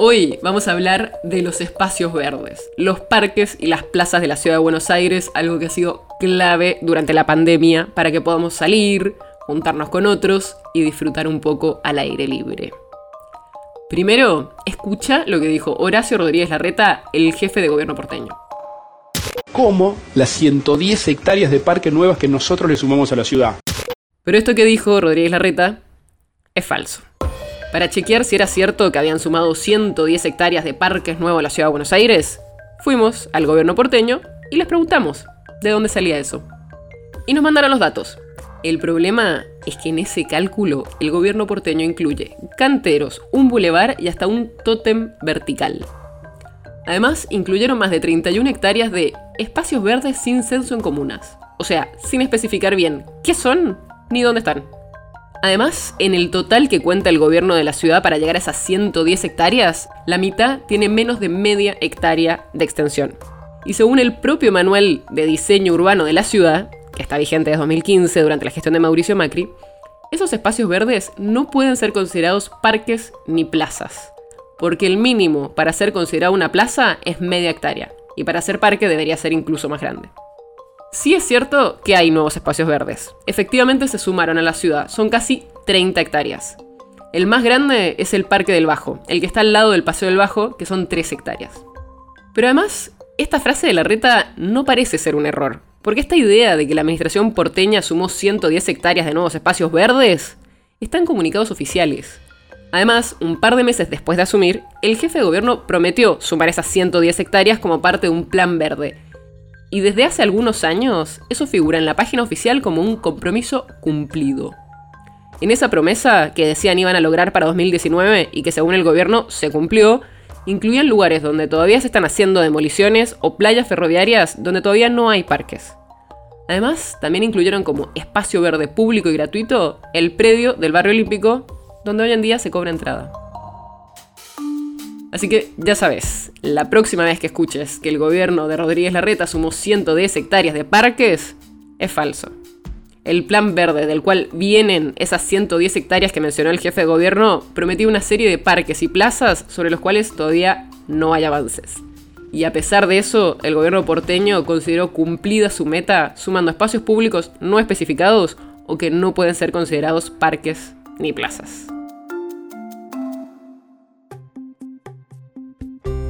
Hoy vamos a hablar de los espacios verdes, los parques y las plazas de la ciudad de Buenos Aires, algo que ha sido clave durante la pandemia para que podamos salir, juntarnos con otros y disfrutar un poco al aire libre. Primero, escucha lo que dijo Horacio Rodríguez Larreta, el jefe de gobierno porteño. Como las 110 hectáreas de parques nuevas que nosotros le sumamos a la ciudad. Pero esto que dijo Rodríguez Larreta es falso. Para chequear si era cierto que habían sumado 110 hectáreas de parques nuevos a la ciudad de Buenos Aires, fuimos al gobierno porteño y les preguntamos de dónde salía eso. Y nos mandaron los datos. El problema es que en ese cálculo el gobierno porteño incluye canteros, un bulevar y hasta un tótem vertical. Además, incluyeron más de 31 hectáreas de espacios verdes sin censo en comunas. O sea, sin especificar bien qué son ni dónde están. Además, en el total que cuenta el gobierno de la ciudad para llegar a esas 110 hectáreas, la mitad tiene menos de media hectárea de extensión. Y según el propio manual de diseño urbano de la ciudad, que está vigente desde 2015 durante la gestión de Mauricio Macri, esos espacios verdes no pueden ser considerados parques ni plazas, porque el mínimo para ser considerado una plaza es media hectárea, y para ser parque debería ser incluso más grande. Sí es cierto que hay nuevos espacios verdes. Efectivamente se sumaron a la ciudad, son casi 30 hectáreas. El más grande es el Parque del Bajo, el que está al lado del Paseo del Bajo, que son 3 hectáreas. Pero además, esta frase de la reta no parece ser un error, porque esta idea de que la administración porteña sumó 110 hectáreas de nuevos espacios verdes está en comunicados oficiales. Además, un par de meses después de asumir, el jefe de gobierno prometió sumar esas 110 hectáreas como parte de un plan verde, y desde hace algunos años eso figura en la página oficial como un compromiso cumplido. En esa promesa que decían iban a lograr para 2019 y que según el gobierno se cumplió, incluían lugares donde todavía se están haciendo demoliciones o playas ferroviarias donde todavía no hay parques. Además, también incluyeron como espacio verde público y gratuito el predio del barrio olímpico donde hoy en día se cobra entrada. Así que ya sabes, la próxima vez que escuches que el gobierno de Rodríguez Larreta sumó 110 hectáreas de parques, es falso. El plan verde del cual vienen esas 110 hectáreas que mencionó el jefe de gobierno prometía una serie de parques y plazas sobre los cuales todavía no hay avances. Y a pesar de eso, el gobierno porteño consideró cumplida su meta sumando espacios públicos no especificados o que no pueden ser considerados parques ni plazas.